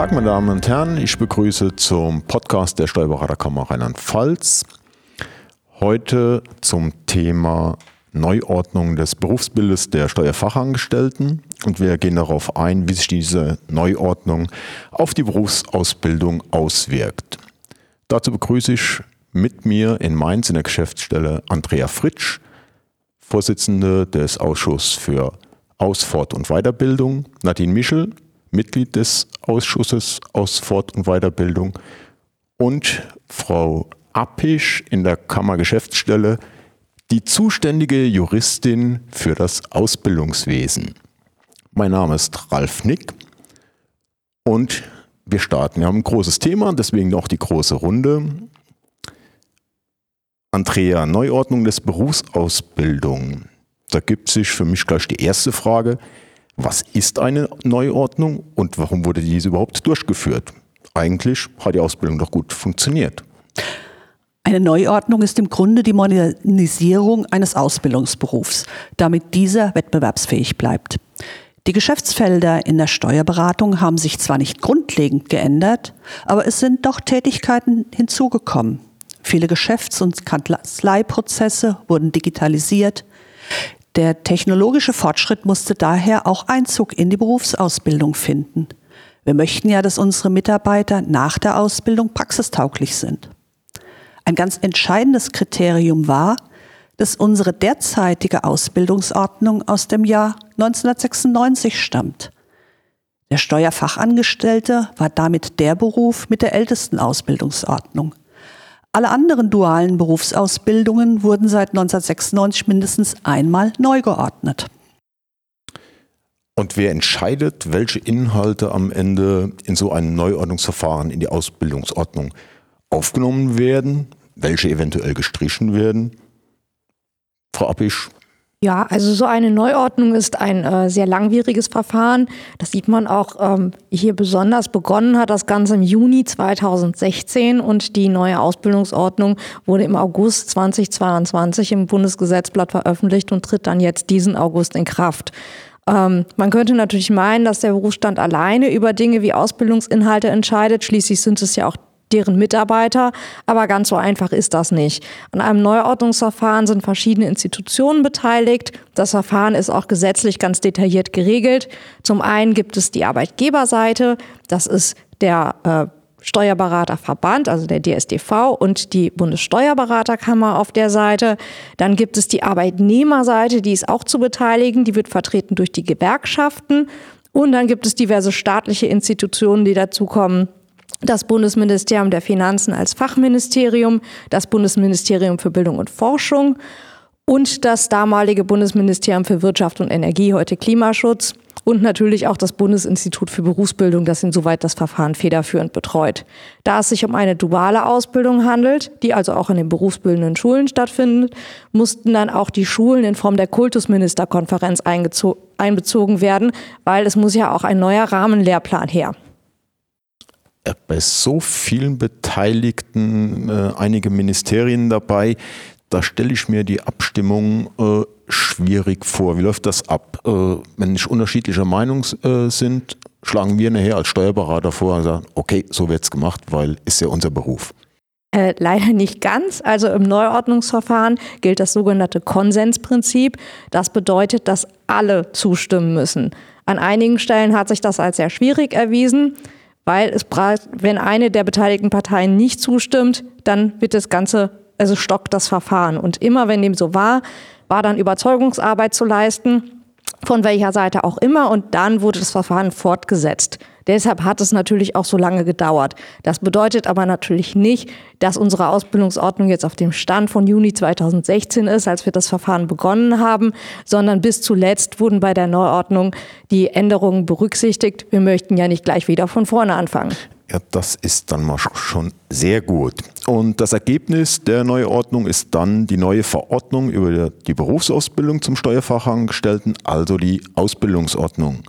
Tag, meine Damen und Herren. Ich begrüße zum Podcast der Steuerberaterkammer Rheinland-Pfalz. Heute zum Thema Neuordnung des Berufsbildes der Steuerfachangestellten. Und wir gehen darauf ein, wie sich diese Neuordnung auf die Berufsausbildung auswirkt. Dazu begrüße ich mit mir in Mainz in der Geschäftsstelle Andrea Fritsch, Vorsitzende des Ausschusses für Aus-, Fort- und Weiterbildung, Nadine Michel, Mitglied des Ausschusses aus Fort- und Weiterbildung und Frau Appisch in der Kammergeschäftsstelle, die zuständige Juristin für das Ausbildungswesen. Mein Name ist Ralf Nick und wir starten. Wir haben ein großes Thema, deswegen auch die große Runde. Andrea, Neuordnung des Berufsausbildung. Da gibt sich für mich gleich die erste Frage. Was ist eine Neuordnung und warum wurde diese überhaupt durchgeführt? Eigentlich hat die Ausbildung doch gut funktioniert. Eine Neuordnung ist im Grunde die Modernisierung eines Ausbildungsberufs, damit dieser wettbewerbsfähig bleibt. Die Geschäftsfelder in der Steuerberatung haben sich zwar nicht grundlegend geändert, aber es sind doch Tätigkeiten hinzugekommen. Viele Geschäfts- und Kanzleiprozesse wurden digitalisiert. Der technologische Fortschritt musste daher auch Einzug in die Berufsausbildung finden. Wir möchten ja, dass unsere Mitarbeiter nach der Ausbildung praxistauglich sind. Ein ganz entscheidendes Kriterium war, dass unsere derzeitige Ausbildungsordnung aus dem Jahr 1996 stammt. Der Steuerfachangestellte war damit der Beruf mit der ältesten Ausbildungsordnung. Alle anderen dualen Berufsausbildungen wurden seit 1996 mindestens einmal neu geordnet. Und wer entscheidet, welche Inhalte am Ende in so einem Neuordnungsverfahren in die Ausbildungsordnung aufgenommen werden, welche eventuell gestrichen werden? Frau Appisch, ja, also so eine Neuordnung ist ein äh, sehr langwieriges Verfahren. Das sieht man auch ähm, hier besonders. Begonnen hat das Ganze im Juni 2016 und die neue Ausbildungsordnung wurde im August 2022 im Bundesgesetzblatt veröffentlicht und tritt dann jetzt diesen August in Kraft. Ähm, man könnte natürlich meinen, dass der Berufsstand alleine über Dinge wie Ausbildungsinhalte entscheidet. Schließlich sind es ja auch deren Mitarbeiter. Aber ganz so einfach ist das nicht. An einem Neuordnungsverfahren sind verschiedene Institutionen beteiligt. Das Verfahren ist auch gesetzlich ganz detailliert geregelt. Zum einen gibt es die Arbeitgeberseite. Das ist der äh, Steuerberaterverband, also der DSDV und die Bundessteuerberaterkammer auf der Seite. Dann gibt es die Arbeitnehmerseite, die ist auch zu beteiligen. Die wird vertreten durch die Gewerkschaften. Und dann gibt es diverse staatliche Institutionen, die dazukommen das Bundesministerium der Finanzen als Fachministerium, das Bundesministerium für Bildung und Forschung und das damalige Bundesministerium für Wirtschaft und Energie, heute Klimaschutz und natürlich auch das Bundesinstitut für Berufsbildung, das insoweit das Verfahren federführend betreut. Da es sich um eine duale Ausbildung handelt, die also auch in den berufsbildenden Schulen stattfindet, mussten dann auch die Schulen in Form der Kultusministerkonferenz einbezogen werden, weil es muss ja auch ein neuer Rahmenlehrplan her. Bei so vielen Beteiligten, äh, einige Ministerien dabei, da stelle ich mir die Abstimmung äh, schwierig vor. Wie läuft das ab? Äh, wenn nicht unterschiedlicher Meinung äh, sind, schlagen wir nachher als Steuerberater vor und sagen, okay, so wird es gemacht, weil ist ja unser Beruf. Äh, leider nicht ganz. Also im Neuordnungsverfahren gilt das sogenannte Konsensprinzip. Das bedeutet, dass alle zustimmen müssen. An einigen Stellen hat sich das als sehr schwierig erwiesen weil es wenn eine der beteiligten Parteien nicht zustimmt, dann wird das Ganze, also stockt das Verfahren. Und immer wenn dem so war, war dann Überzeugungsarbeit zu leisten von welcher Seite auch immer. Und dann wurde das Verfahren fortgesetzt. Deshalb hat es natürlich auch so lange gedauert. Das bedeutet aber natürlich nicht, dass unsere Ausbildungsordnung jetzt auf dem Stand von Juni 2016 ist, als wir das Verfahren begonnen haben, sondern bis zuletzt wurden bei der Neuordnung die Änderungen berücksichtigt. Wir möchten ja nicht gleich wieder von vorne anfangen. Ja, das ist dann mal schon sehr gut. Und das Ergebnis der Neuordnung ist dann die neue Verordnung über die Berufsausbildung zum Steuerfachangestellten, also die Ausbildungsordnung.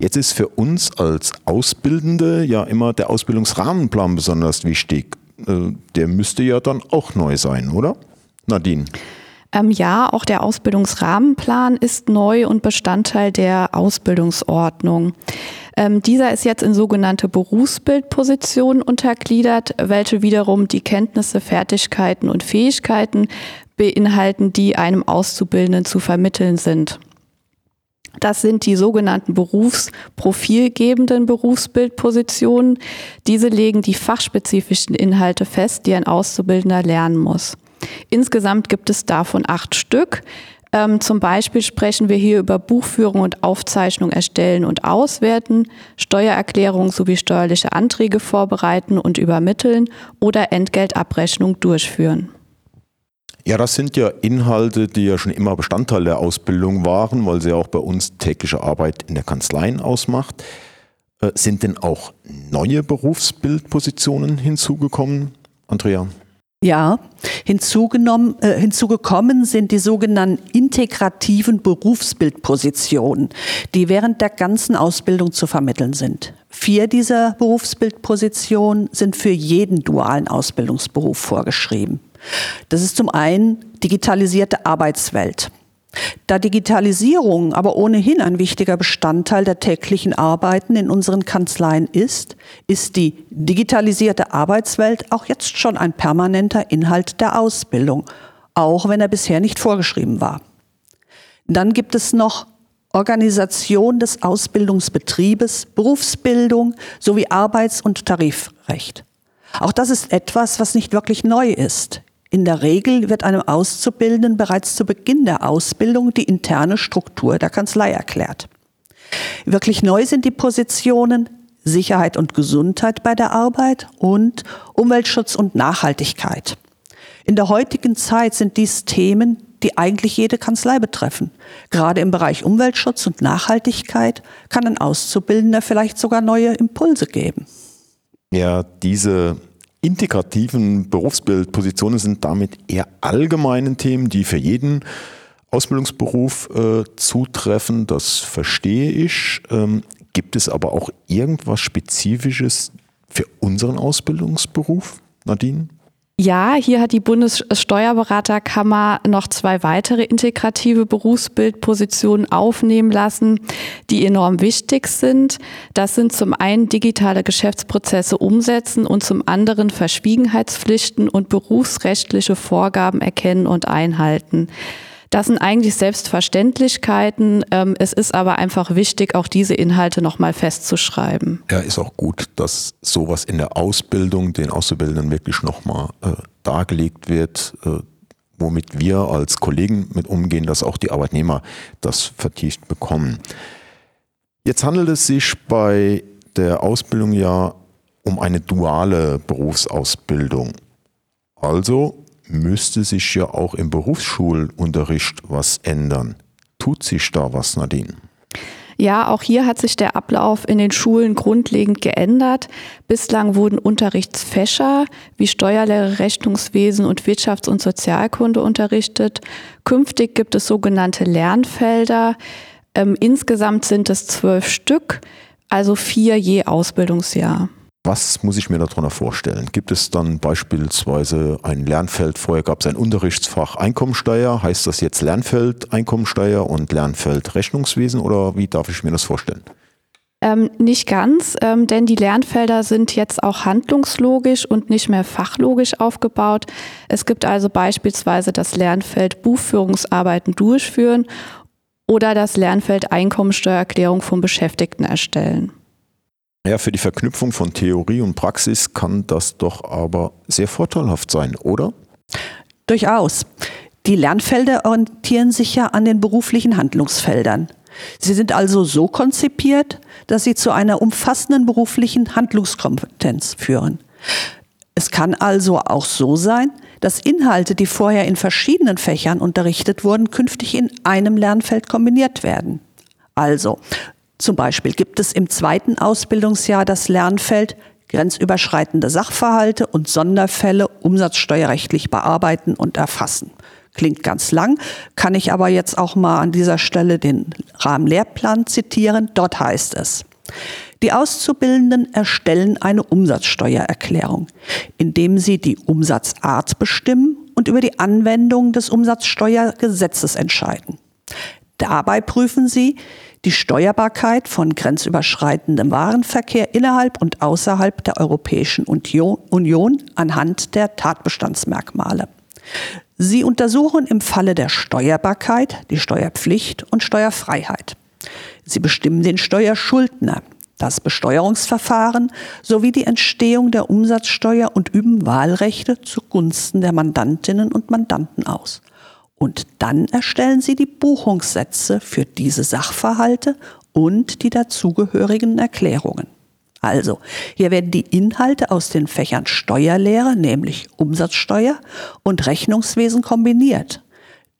Jetzt ist für uns als Ausbildende ja immer der Ausbildungsrahmenplan besonders wichtig. Äh, der müsste ja dann auch neu sein, oder? Nadine. Ähm, ja, auch der Ausbildungsrahmenplan ist neu und Bestandteil der Ausbildungsordnung. Ähm, dieser ist jetzt in sogenannte Berufsbildpositionen untergliedert, welche wiederum die Kenntnisse, Fertigkeiten und Fähigkeiten beinhalten, die einem Auszubildenden zu vermitteln sind. Das sind die sogenannten berufsprofilgebenden Berufsbildpositionen. Diese legen die fachspezifischen Inhalte fest, die ein Auszubildender lernen muss. Insgesamt gibt es davon acht Stück. Ähm, zum Beispiel sprechen wir hier über Buchführung und Aufzeichnung erstellen und auswerten, Steuererklärung sowie steuerliche Anträge vorbereiten und übermitteln oder Entgeltabrechnung durchführen. Ja, das sind ja Inhalte, die ja schon immer Bestandteil der Ausbildung waren, weil sie auch bei uns tägliche Arbeit in der Kanzleien ausmacht. Äh, sind denn auch neue Berufsbildpositionen hinzugekommen, Andrea? Ja, hinzugenommen, äh, hinzugekommen sind die sogenannten integrativen Berufsbildpositionen, die während der ganzen Ausbildung zu vermitteln sind. Vier dieser Berufsbildpositionen sind für jeden dualen Ausbildungsberuf vorgeschrieben. Das ist zum einen digitalisierte Arbeitswelt. Da Digitalisierung aber ohnehin ein wichtiger Bestandteil der täglichen Arbeiten in unseren Kanzleien ist, ist die digitalisierte Arbeitswelt auch jetzt schon ein permanenter Inhalt der Ausbildung, auch wenn er bisher nicht vorgeschrieben war. Dann gibt es noch Organisation des Ausbildungsbetriebes, Berufsbildung sowie Arbeits- und Tarifrecht. Auch das ist etwas, was nicht wirklich neu ist. In der Regel wird einem Auszubildenden bereits zu Beginn der Ausbildung die interne Struktur der Kanzlei erklärt. Wirklich neu sind die Positionen Sicherheit und Gesundheit bei der Arbeit und Umweltschutz und Nachhaltigkeit. In der heutigen Zeit sind dies Themen, die eigentlich jede Kanzlei betreffen. Gerade im Bereich Umweltschutz und Nachhaltigkeit kann ein Auszubildender vielleicht sogar neue Impulse geben. Ja, diese integrativen Berufsbildpositionen sind damit eher allgemeine Themen, die für jeden Ausbildungsberuf äh, zutreffen. Das verstehe ich. Ähm, gibt es aber auch irgendwas Spezifisches für unseren Ausbildungsberuf, Nadine? Ja, hier hat die Bundessteuerberaterkammer noch zwei weitere integrative Berufsbildpositionen aufnehmen lassen, die enorm wichtig sind. Das sind zum einen digitale Geschäftsprozesse umsetzen und zum anderen Verschwiegenheitspflichten und berufsrechtliche Vorgaben erkennen und einhalten. Das sind eigentlich Selbstverständlichkeiten. Ähm, es ist aber einfach wichtig, auch diese Inhalte nochmal festzuschreiben. Ja, ist auch gut, dass sowas in der Ausbildung den Auszubildenden wirklich nochmal äh, dargelegt wird, äh, womit wir als Kollegen mit umgehen, dass auch die Arbeitnehmer das vertieft bekommen. Jetzt handelt es sich bei der Ausbildung ja um eine duale Berufsausbildung. Also müsste sich ja auch im Berufsschulunterricht was ändern. Tut sich da was, Nadine? Ja, auch hier hat sich der Ablauf in den Schulen grundlegend geändert. Bislang wurden Unterrichtsfächer wie Steuerlehre, Rechnungswesen und Wirtschafts- und Sozialkunde unterrichtet. Künftig gibt es sogenannte Lernfelder. Ähm, insgesamt sind es zwölf Stück, also vier je Ausbildungsjahr. Was muss ich mir darunter vorstellen? Gibt es dann beispielsweise ein Lernfeld, vorher gab es ein Unterrichtsfach Einkommensteuer, heißt das jetzt Lernfeld Einkommensteuer und Lernfeld Rechnungswesen oder wie darf ich mir das vorstellen? Ähm, nicht ganz, ähm, denn die Lernfelder sind jetzt auch handlungslogisch und nicht mehr fachlogisch aufgebaut. Es gibt also beispielsweise das Lernfeld Buchführungsarbeiten durchführen oder das Lernfeld Einkommensteuererklärung von Beschäftigten erstellen. Ja, für die Verknüpfung von Theorie und Praxis kann das doch aber sehr vorteilhaft sein, oder? Durchaus. Die Lernfelder orientieren sich ja an den beruflichen Handlungsfeldern. Sie sind also so konzipiert, dass sie zu einer umfassenden beruflichen Handlungskompetenz führen. Es kann also auch so sein, dass Inhalte, die vorher in verschiedenen Fächern unterrichtet wurden, künftig in einem Lernfeld kombiniert werden. Also zum Beispiel gibt es im zweiten Ausbildungsjahr das Lernfeld grenzüberschreitende Sachverhalte und Sonderfälle umsatzsteuerrechtlich bearbeiten und erfassen. Klingt ganz lang, kann ich aber jetzt auch mal an dieser Stelle den Rahmenlehrplan zitieren. Dort heißt es, die Auszubildenden erstellen eine Umsatzsteuererklärung, indem sie die Umsatzart bestimmen und über die Anwendung des Umsatzsteuergesetzes entscheiden. Dabei prüfen sie die Steuerbarkeit von grenzüberschreitendem Warenverkehr innerhalb und außerhalb der Europäischen Union anhand der Tatbestandsmerkmale. Sie untersuchen im Falle der Steuerbarkeit die Steuerpflicht und Steuerfreiheit. Sie bestimmen den Steuerschuldner, das Besteuerungsverfahren sowie die Entstehung der Umsatzsteuer und üben Wahlrechte zugunsten der Mandantinnen und Mandanten aus. Und dann erstellen sie die Buchungssätze für diese Sachverhalte und die dazugehörigen Erklärungen. Also, hier werden die Inhalte aus den Fächern Steuerlehre, nämlich Umsatzsteuer und Rechnungswesen kombiniert.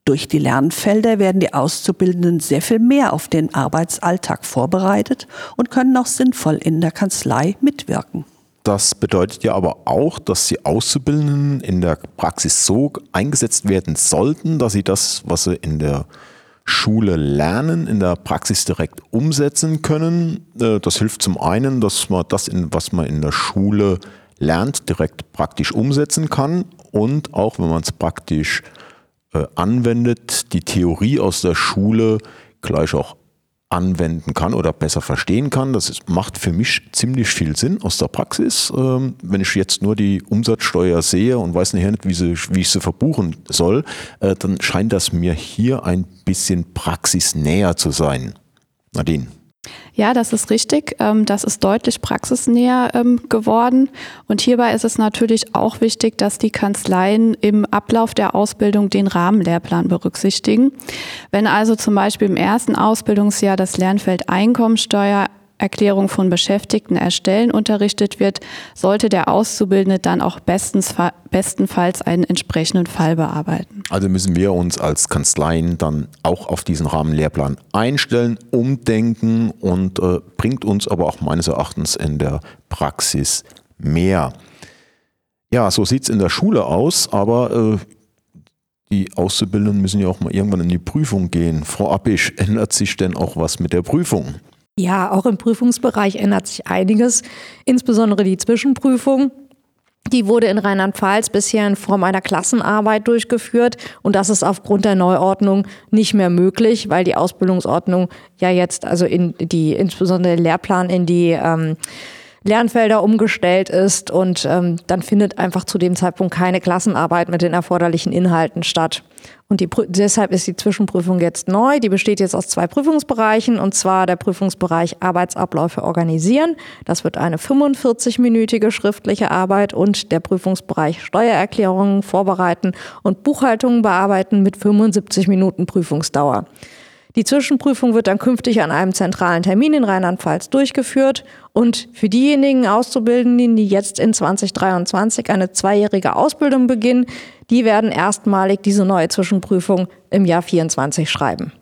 Durch die Lernfelder werden die Auszubildenden sehr viel mehr auf den Arbeitsalltag vorbereitet und können auch sinnvoll in der Kanzlei mitwirken. Das bedeutet ja aber auch, dass die Auszubildenden in der Praxis so eingesetzt werden sollten, dass sie das, was sie in der Schule lernen, in der Praxis direkt umsetzen können. Äh, das hilft zum einen, dass man das, was man in der Schule lernt, direkt praktisch umsetzen kann und auch, wenn man es praktisch äh, anwendet, die Theorie aus der Schule gleich auch anwenden kann oder besser verstehen kann. Das macht für mich ziemlich viel Sinn aus der Praxis. Ähm, wenn ich jetzt nur die Umsatzsteuer sehe und weiß nicht, wie, sie, wie ich sie verbuchen soll, äh, dann scheint das mir hier ein bisschen praxisnäher zu sein. Nadine. Ja, das ist richtig. Ähm, das ist deutlich praxisnäher ähm, geworden. Und hierbei ist es natürlich auch wichtig, dass die Kanzleien im Ablauf der Ausbildung den Rahmenlehrplan berücksichtigen. Wenn also zum Beispiel im ersten Ausbildungsjahr das Lernfeld Einkommensteuer Erklärung von Beschäftigten erstellen unterrichtet wird, sollte der Auszubildende dann auch bestens, bestenfalls einen entsprechenden Fall bearbeiten. Also müssen wir uns als Kanzleien dann auch auf diesen Rahmenlehrplan einstellen, umdenken und äh, bringt uns aber auch meines Erachtens in der Praxis mehr. Ja, so sieht es in der Schule aus, aber äh, die Auszubildenden müssen ja auch mal irgendwann in die Prüfung gehen. Frau Appisch, ändert sich denn auch was mit der Prüfung? Ja, auch im Prüfungsbereich ändert sich einiges, insbesondere die Zwischenprüfung. Die wurde in Rheinland-Pfalz bisher in Form einer Klassenarbeit durchgeführt und das ist aufgrund der Neuordnung nicht mehr möglich, weil die Ausbildungsordnung ja jetzt also in die insbesondere der Lehrplan in die ähm, Lernfelder umgestellt ist und ähm, dann findet einfach zu dem Zeitpunkt keine Klassenarbeit mit den erforderlichen Inhalten statt. Und die, deshalb ist die Zwischenprüfung jetzt neu. Die besteht jetzt aus zwei Prüfungsbereichen und zwar der Prüfungsbereich Arbeitsabläufe organisieren. Das wird eine 45-minütige schriftliche Arbeit und der Prüfungsbereich Steuererklärungen vorbereiten und Buchhaltungen bearbeiten mit 75 Minuten Prüfungsdauer. Die Zwischenprüfung wird dann künftig an einem zentralen Termin in Rheinland-Pfalz durchgeführt und für diejenigen Auszubildenden, die jetzt in 2023 eine zweijährige Ausbildung beginnen, die werden erstmalig diese neue Zwischenprüfung im Jahr 24 schreiben.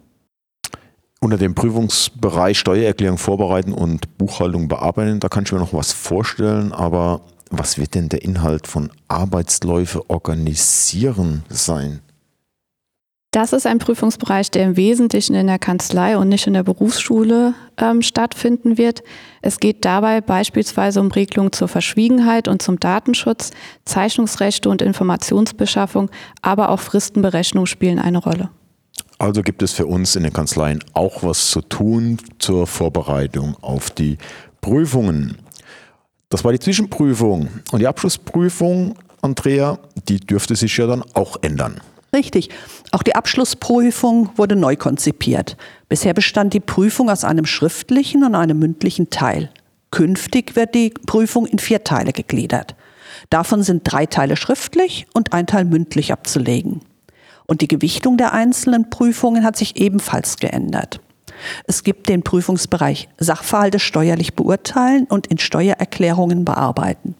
Unter dem Prüfungsbereich Steuererklärung vorbereiten und Buchhaltung bearbeiten, da kann ich mir noch was vorstellen, aber was wird denn der Inhalt von Arbeitsläufe organisieren sein? Das ist ein Prüfungsbereich, der im Wesentlichen in der Kanzlei und nicht in der Berufsschule ähm, stattfinden wird. Es geht dabei beispielsweise um Regelungen zur Verschwiegenheit und zum Datenschutz, Zeichnungsrechte und Informationsbeschaffung, aber auch Fristenberechnung spielen eine Rolle. Also gibt es für uns in den Kanzleien auch was zu tun zur Vorbereitung auf die Prüfungen. Das war die Zwischenprüfung und die Abschlussprüfung, Andrea, die dürfte sich ja dann auch ändern. Richtig. Auch die Abschlussprüfung wurde neu konzipiert. Bisher bestand die Prüfung aus einem schriftlichen und einem mündlichen Teil. Künftig wird die Prüfung in vier Teile gegliedert. Davon sind drei Teile schriftlich und ein Teil mündlich abzulegen. Und die Gewichtung der einzelnen Prüfungen hat sich ebenfalls geändert. Es gibt den Prüfungsbereich Sachverhalte steuerlich beurteilen und in Steuererklärungen bearbeiten.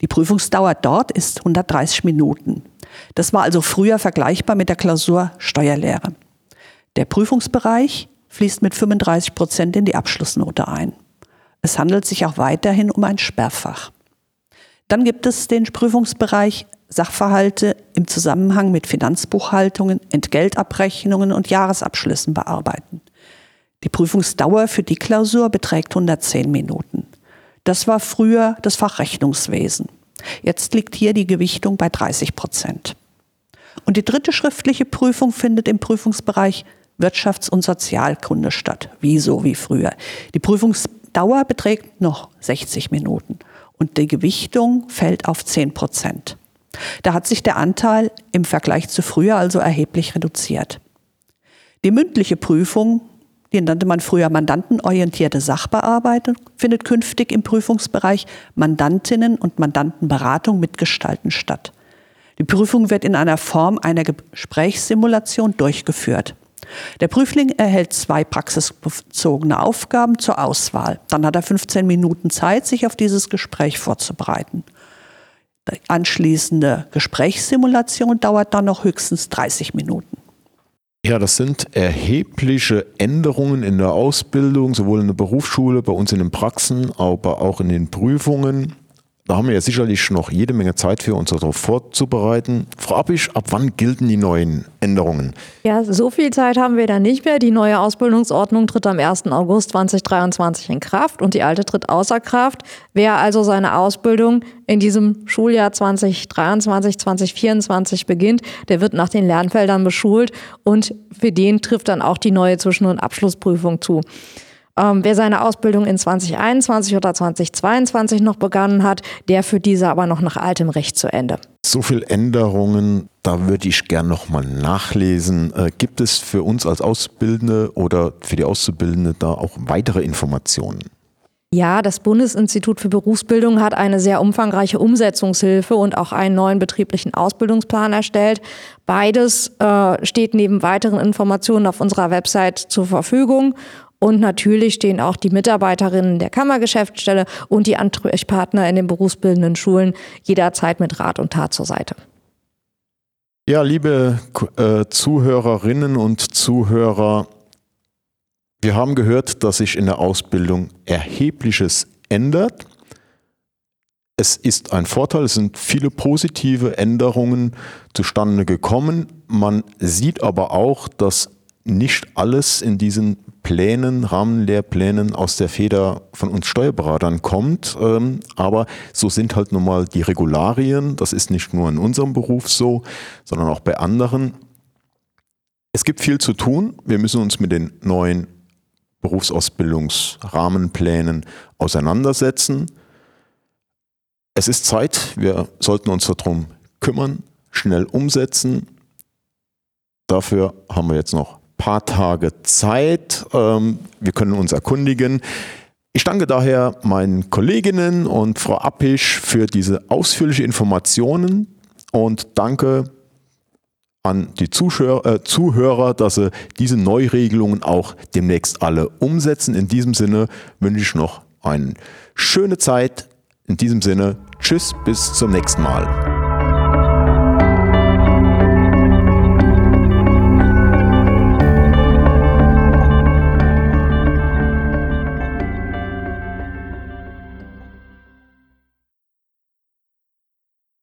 Die Prüfungsdauer dort ist 130 Minuten. Das war also früher vergleichbar mit der Klausur Steuerlehre. Der Prüfungsbereich fließt mit 35 Prozent in die Abschlussnote ein. Es handelt sich auch weiterhin um ein Sperrfach. Dann gibt es den Prüfungsbereich Sachverhalte im Zusammenhang mit Finanzbuchhaltungen, Entgeltabrechnungen und Jahresabschlüssen bearbeiten. Die Prüfungsdauer für die Klausur beträgt 110 Minuten. Das war früher das Fach Rechnungswesen. Jetzt liegt hier die Gewichtung bei 30 Prozent. Und die dritte schriftliche Prüfung findet im Prüfungsbereich Wirtschafts- und Sozialkunde statt, wie so wie früher. Die Prüfungsdauer beträgt noch 60 Minuten und die Gewichtung fällt auf 10 Prozent. Da hat sich der Anteil im Vergleich zu früher also erheblich reduziert. Die mündliche Prüfung, die nannte man früher mandantenorientierte Sachbearbeitung, findet künftig im Prüfungsbereich Mandantinnen und Mandantenberatung mitgestalten statt. Die Prüfung wird in einer Form einer Gesprächssimulation durchgeführt. Der Prüfling erhält zwei praxisbezogene Aufgaben zur Auswahl. Dann hat er 15 Minuten Zeit, sich auf dieses Gespräch vorzubereiten. Die anschließende Gesprächssimulation dauert dann noch höchstens 30 Minuten. Ja, das sind erhebliche Änderungen in der Ausbildung, sowohl in der Berufsschule, bei uns in den Praxen, aber auch in den Prüfungen. Da haben wir ja sicherlich noch jede Menge Zeit für uns darauf vorzubereiten. Frau Abisch, ab wann gelten die neuen Änderungen? Ja, so viel Zeit haben wir da nicht mehr. Die neue Ausbildungsordnung tritt am 1. August 2023 in Kraft und die alte tritt außer Kraft. Wer also seine Ausbildung in diesem Schuljahr 2023, 2024 beginnt, der wird nach den Lernfeldern beschult und für den trifft dann auch die neue Zwischen- und Abschlussprüfung zu. Ähm, wer seine Ausbildung in 2021 oder 2022 noch begonnen hat, der führt diese aber noch nach altem Recht zu Ende. So viele Änderungen, da würde ich gern nochmal nachlesen. Äh, gibt es für uns als Auszubildende oder für die Auszubildende da auch weitere Informationen? Ja, das Bundesinstitut für Berufsbildung hat eine sehr umfangreiche Umsetzungshilfe und auch einen neuen betrieblichen Ausbildungsplan erstellt. Beides äh, steht neben weiteren Informationen auf unserer Website zur Verfügung. Und natürlich stehen auch die Mitarbeiterinnen der Kammergeschäftsstelle und die Ansprechpartner in den berufsbildenden Schulen jederzeit mit Rat und Tat zur Seite. Ja, liebe äh, Zuhörerinnen und Zuhörer, wir haben gehört, dass sich in der Ausbildung erhebliches ändert. Es ist ein Vorteil, es sind viele positive Änderungen zustande gekommen. Man sieht aber auch, dass nicht alles in diesen Plänen, Rahmenlehrplänen aus der Feder von uns Steuerberatern kommt. Ähm, aber so sind halt nun mal die Regularien. Das ist nicht nur in unserem Beruf so, sondern auch bei anderen. Es gibt viel zu tun. Wir müssen uns mit den neuen Berufsausbildungsrahmenplänen auseinandersetzen. Es ist Zeit. Wir sollten uns darum kümmern, schnell umsetzen. Dafür haben wir jetzt noch paar Tage Zeit. Ähm, wir können uns erkundigen. Ich danke daher meinen Kolleginnen und Frau Appisch für diese ausführliche Informationen und danke an die Zuschauer, äh, Zuhörer, dass sie diese Neuregelungen auch demnächst alle umsetzen. In diesem Sinne wünsche ich noch eine schöne Zeit. In diesem Sinne, tschüss, bis zum nächsten Mal.